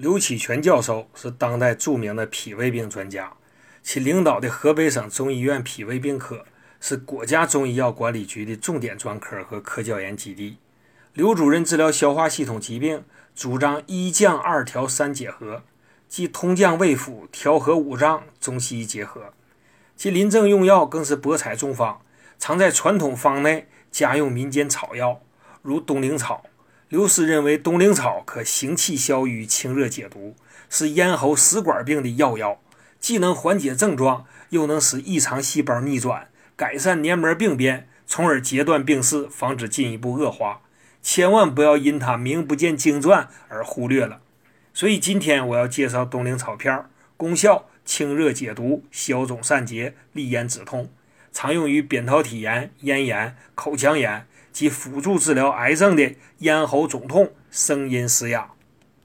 刘启全教授是当代著名的脾胃病专家，其领导的河北省中医院脾胃病科是国家中医药管理局的重点专科和科教研基地。刘主任治疗消化系统疾病，主张一降二调三结合，即通降胃腑、调和五脏，中西医结合。其临症用药更是博采众方，常在传统方内加用民间草药，如冬苓草。刘师认为，冬凌草可行气消瘀、清热解毒，是咽喉食管病的要药，既能缓解症状，又能使异常细胞逆转，改善黏膜病变，从而截断病势，防止进一步恶化。千万不要因它名不见经传而忽略了。所以今天我要介绍冬凌草片，功效清热解毒、消肿散结、利咽止痛，常用于扁桃体炎、咽炎、口腔炎。及辅助治疗癌症的咽喉肿痛、声音嘶哑。